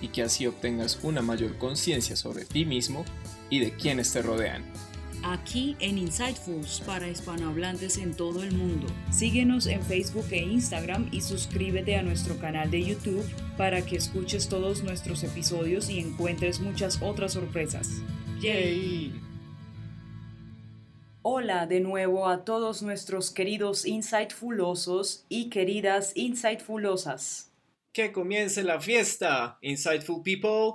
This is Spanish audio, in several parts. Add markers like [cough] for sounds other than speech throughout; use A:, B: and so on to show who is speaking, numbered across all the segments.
A: y que así obtengas una mayor conciencia sobre ti mismo y de quienes te rodean.
B: Aquí en Insightfuls para hispanohablantes en todo el mundo. Síguenos en Facebook e Instagram y suscríbete a nuestro canal de YouTube para que escuches todos nuestros episodios y encuentres muchas otras sorpresas.
A: ¡Yay!
B: Hola de nuevo a todos nuestros queridos Insightfulosos y queridas Insightfulosas.
A: ¡Que comience la fiesta, Insightful People!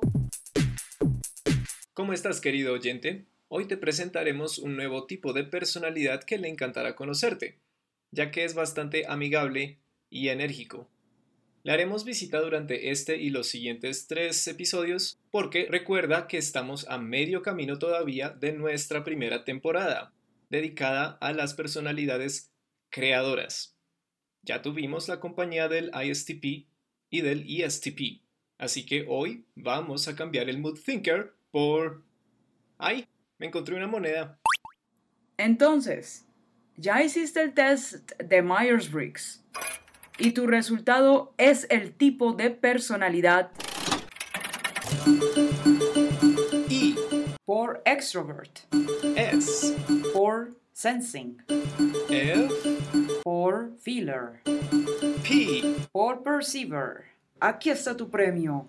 A: ¿Cómo estás, querido oyente? Hoy te presentaremos un nuevo tipo de personalidad que le encantará conocerte, ya que es bastante amigable y enérgico. Le haremos visita durante este y los siguientes tres episodios porque recuerda que estamos a medio camino todavía de nuestra primera temporada, dedicada a las personalidades creadoras. Ya tuvimos la compañía del ISTP y del ESTP. Así que hoy vamos a cambiar el Mood Thinker por... ¡Ay! Me encontré una moneda.
B: Entonces, ya hiciste el test de Myers-Briggs y tu resultado es el tipo de personalidad
A: I.
B: por extrovert,
A: S.
B: por sensing,
A: F.
B: por feeler,
A: P.
B: por perceiver. Aquí está tu premio.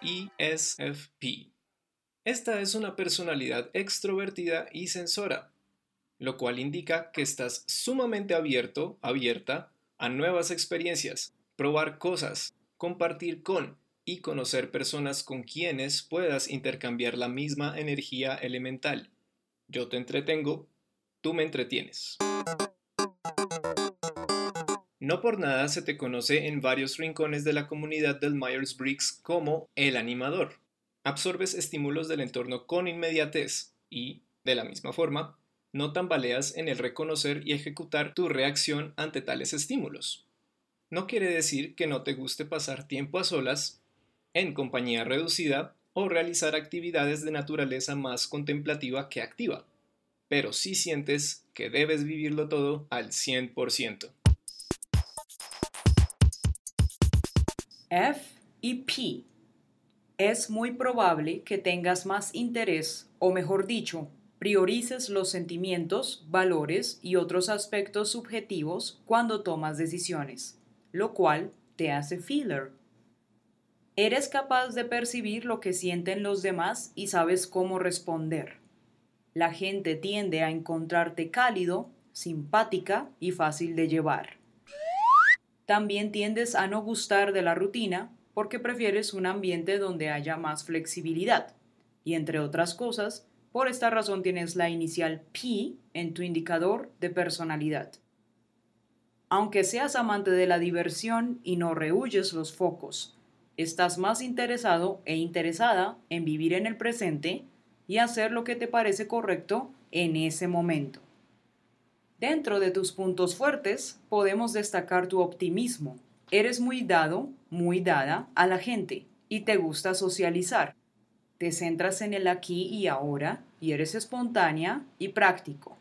A: ESFP. Esta es una personalidad extrovertida y sensora, lo cual indica que estás sumamente abierto, abierta a nuevas experiencias, probar cosas, compartir con y conocer personas con quienes puedas intercambiar la misma energía elemental. Yo te entretengo, tú me entretienes. No por nada se te conoce en varios rincones de la comunidad del Myers-Briggs como el animador. Absorbes estímulos del entorno con inmediatez y, de la misma forma, no tambaleas en el reconocer y ejecutar tu reacción ante tales estímulos. No quiere decir que no te guste pasar tiempo a solas, en compañía reducida o realizar actividades de naturaleza más contemplativa que activa, pero sí sientes que debes vivirlo todo al 100%.
B: F y P. Es muy probable que tengas más interés, o mejor dicho, priorices los sentimientos, valores y otros aspectos subjetivos cuando tomas decisiones, lo cual te hace feeler. Eres capaz de percibir lo que sienten los demás y sabes cómo responder. La gente tiende a encontrarte cálido, simpática y fácil de llevar. También tiendes a no gustar de la rutina porque prefieres un ambiente donde haya más flexibilidad. Y entre otras cosas, por esta razón tienes la inicial P en tu indicador de personalidad. Aunque seas amante de la diversión y no rehuyes los focos, estás más interesado e interesada en vivir en el presente y hacer lo que te parece correcto en ese momento. Dentro de tus puntos fuertes podemos destacar tu optimismo. Eres muy dado, muy dada a la gente y te gusta socializar. Te centras en el aquí y ahora y eres espontánea y práctico.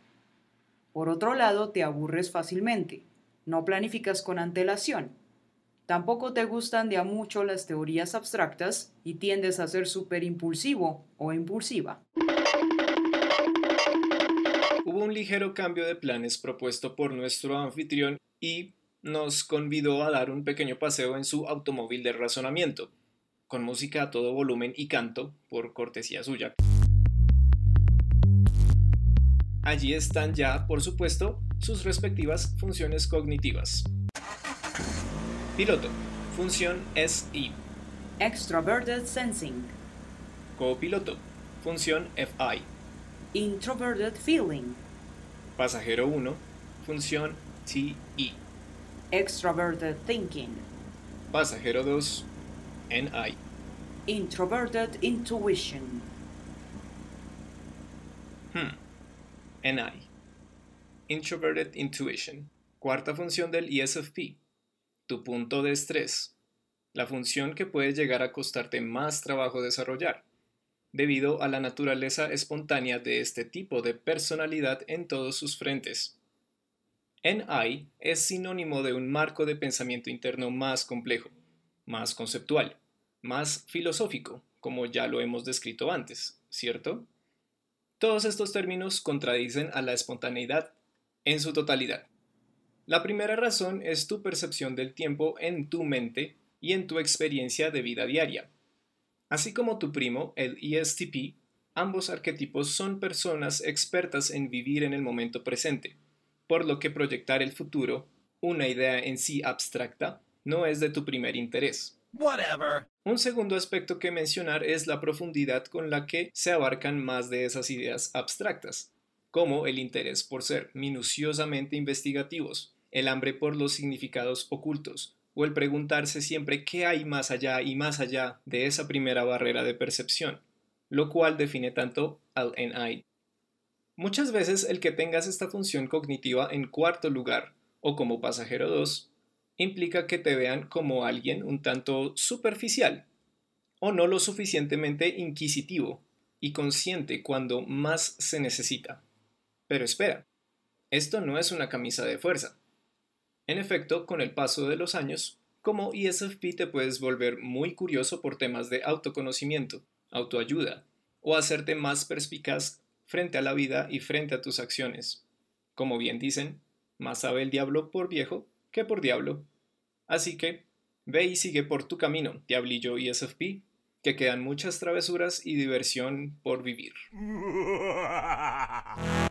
B: Por otro lado, te aburres fácilmente. No planificas con antelación. Tampoco te gustan de a mucho las teorías abstractas y tiendes a ser súper impulsivo o impulsiva.
A: Hubo un ligero cambio de planes propuesto por nuestro anfitrión y nos convidó a dar un pequeño paseo en su automóvil de razonamiento, con música a todo volumen y canto, por cortesía suya. Allí están ya, por supuesto, sus respectivas funciones cognitivas. Piloto, función SI.
B: Extroverted Sensing.
A: Copiloto, función FI.
B: Introverted Feeling.
A: Pasajero 1, función TE.
B: Extroverted Thinking.
A: Pasajero 2, NI.
B: Introverted Intuition.
A: Hmm. NI. Introverted Intuition. Cuarta función del ESFP. Tu punto de estrés. La función que puede llegar a costarte más trabajo desarrollar, debido a la naturaleza espontánea de este tipo de personalidad en todos sus frentes. NI es sinónimo de un marco de pensamiento interno más complejo, más conceptual, más filosófico, como ya lo hemos descrito antes, ¿cierto? Todos estos términos contradicen a la espontaneidad en su totalidad. La primera razón es tu percepción del tiempo en tu mente y en tu experiencia de vida diaria. Así como tu primo, el ESTP, ambos arquetipos son personas expertas en vivir en el momento presente, por lo que proyectar el futuro, una idea en sí abstracta, no es de tu primer interés. Un segundo aspecto que mencionar es la profundidad con la que se abarcan más de esas ideas abstractas, como el interés por ser minuciosamente investigativos, el hambre por los significados ocultos, o el preguntarse siempre qué hay más allá y más allá de esa primera barrera de percepción, lo cual define tanto al NI. Muchas veces el que tengas esta función cognitiva en cuarto lugar, o como pasajero 2, implica que te vean como alguien un tanto superficial o no lo suficientemente inquisitivo y consciente cuando más se necesita. Pero espera, esto no es una camisa de fuerza. En efecto, con el paso de los años, como ESFP te puedes volver muy curioso por temas de autoconocimiento, autoayuda, o hacerte más perspicaz frente a la vida y frente a tus acciones. Como bien dicen, más sabe el diablo por viejo que por diablo. Así que, ve y sigue por tu camino, Diablillo y SFP, que quedan muchas travesuras y diversión por vivir. [laughs]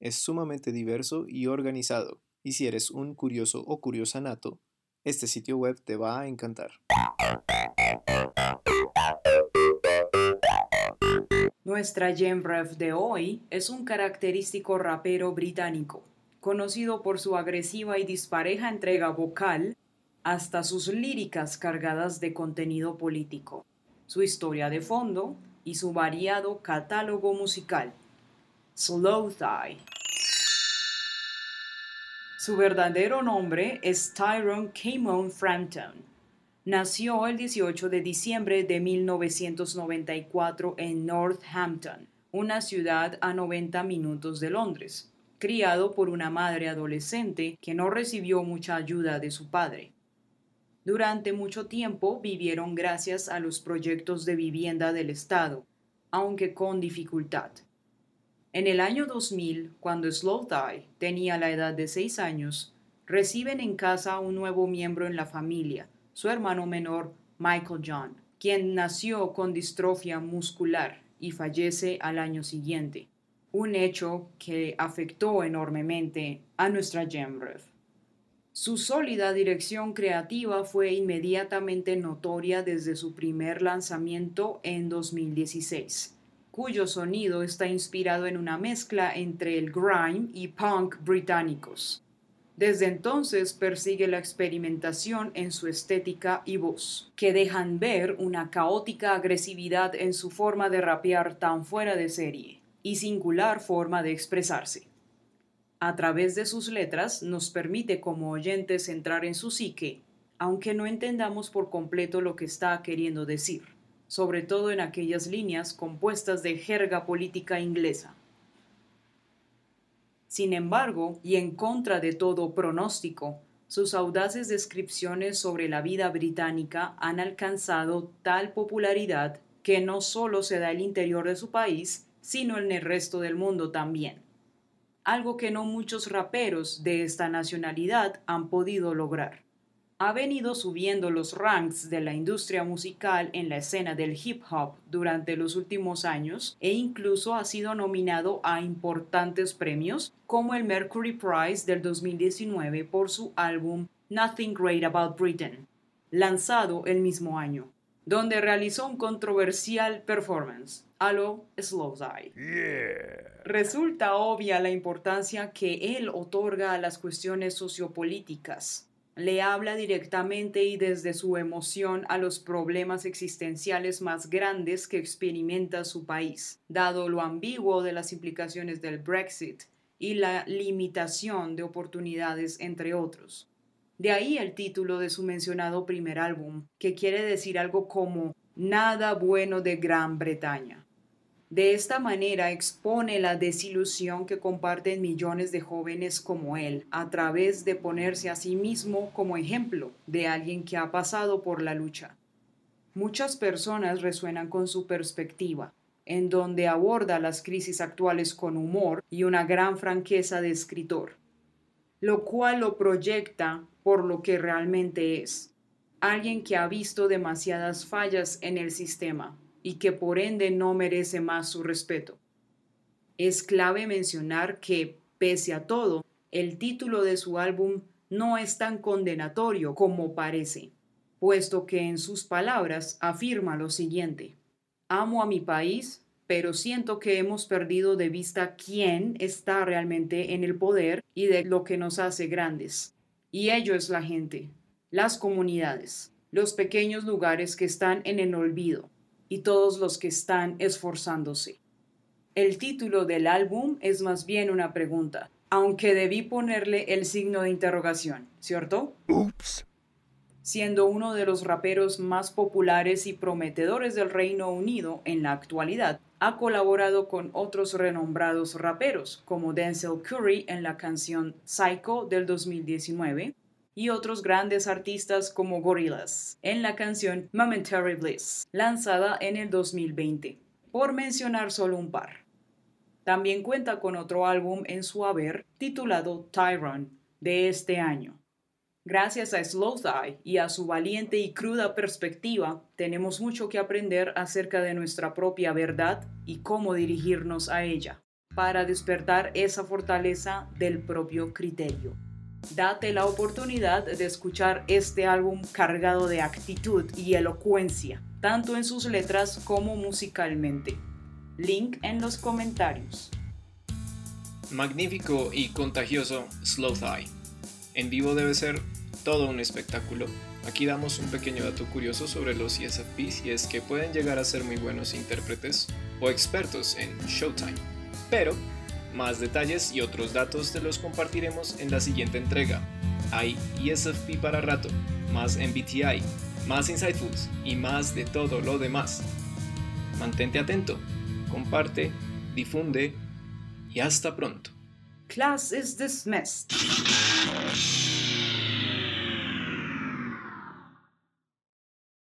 A: es sumamente diverso y organizado, y si eres un curioso o curiosa nato, este sitio web te va a encantar.
B: Nuestra GemRef de hoy es un característico rapero británico, conocido por su agresiva y dispareja entrega vocal hasta sus líricas cargadas de contenido político, su historia de fondo y su variado catálogo musical. Su verdadero nombre es Tyrone Camon Frampton. Nació el 18 de diciembre de 1994 en Northampton, una ciudad a 90 minutos de Londres, criado por una madre adolescente que no recibió mucha ayuda de su padre. Durante mucho tiempo vivieron gracias a los proyectos de vivienda del Estado, aunque con dificultad. En el año 2000, cuando Slowthai tenía la edad de seis años, reciben en casa un nuevo miembro en la familia, su hermano menor Michael John, quien nació con distrofia muscular y fallece al año siguiente, un hecho que afectó enormemente a nuestra GemRev. Su sólida dirección creativa fue inmediatamente notoria desde su primer lanzamiento en 2016 cuyo sonido está inspirado en una mezcla entre el grime y punk británicos. Desde entonces persigue la experimentación en su estética y voz, que dejan ver una caótica agresividad en su forma de rapear tan fuera de serie y singular forma de expresarse. A través de sus letras nos permite como oyentes entrar en su psique, aunque no entendamos por completo lo que está queriendo decir sobre todo en aquellas líneas compuestas de jerga política inglesa. Sin embargo, y en contra de todo pronóstico, sus audaces descripciones sobre la vida británica han alcanzado tal popularidad que no solo se da el interior de su país, sino en el resto del mundo también. Algo que no muchos raperos de esta nacionalidad han podido lograr ha venido subiendo los ranks de la industria musical en la escena del hip hop durante los últimos años e incluso ha sido nominado a importantes premios como el Mercury Prize del 2019 por su álbum Nothing Great About Britain, lanzado el mismo año, donde realizó un controversial performance a lo Slow Resulta obvia la importancia que él otorga a las cuestiones sociopolíticas le habla directamente y desde su emoción a los problemas existenciales más grandes que experimenta su país, dado lo ambiguo de las implicaciones del Brexit y la limitación de oportunidades, entre otros. De ahí el título de su mencionado primer álbum, que quiere decir algo como Nada bueno de Gran Bretaña. De esta manera expone la desilusión que comparten millones de jóvenes como él, a través de ponerse a sí mismo como ejemplo de alguien que ha pasado por la lucha. Muchas personas resuenan con su perspectiva, en donde aborda las crisis actuales con humor y una gran franqueza de escritor, lo cual lo proyecta por lo que realmente es, alguien que ha visto demasiadas fallas en el sistema, y que por ende no merece más su respeto. Es clave mencionar que, pese a todo, el título de su álbum no es tan condenatorio como parece, puesto que en sus palabras afirma lo siguiente, amo a mi país, pero siento que hemos perdido de vista quién está realmente en el poder y de lo que nos hace grandes. Y ello es la gente, las comunidades, los pequeños lugares que están en el olvido, y todos los que están esforzándose. El título del álbum es más bien una pregunta, aunque debí ponerle el signo de interrogación, ¿cierto? Ups. Siendo uno de los raperos más populares y prometedores del Reino Unido en la actualidad, ha colaborado con otros renombrados raperos como Denzel Curry en la canción Psycho del 2019, y otros grandes artistas como Gorillaz en la canción Momentary Bliss, lanzada en el 2020, por mencionar solo un par. También cuenta con otro álbum en su haber titulado Tyrone de este año. Gracias a Slow Thigh y a su valiente y cruda perspectiva, tenemos mucho que aprender acerca de nuestra propia verdad y cómo dirigirnos a ella, para despertar esa fortaleza del propio criterio. Date la oportunidad de escuchar este álbum cargado de actitud y elocuencia, tanto en sus letras como musicalmente. Link en los comentarios.
A: Magnífico y contagioso Slow Thigh. En vivo debe ser todo un espectáculo. Aquí damos un pequeño dato curioso sobre los ESFPs y es que pueden llegar a ser muy buenos intérpretes o expertos en Showtime. Pero más detalles y otros datos te los compartiremos en la siguiente entrega. Hay ESFP para rato, más MBTI, más Insightfuls y más de todo lo demás. Mantente atento, comparte, difunde y hasta pronto.
B: Class is dismissed.